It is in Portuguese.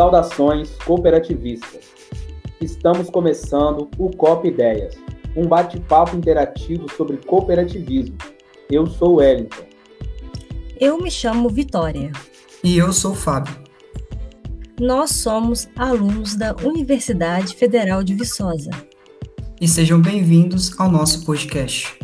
Saudações cooperativistas. Estamos começando o COP Ideias, um bate-papo interativo sobre cooperativismo. Eu sou o Wellington. Eu me chamo Vitória. E eu sou o Fábio. Nós somos alunos da Universidade Federal de Viçosa. E sejam bem-vindos ao nosso podcast.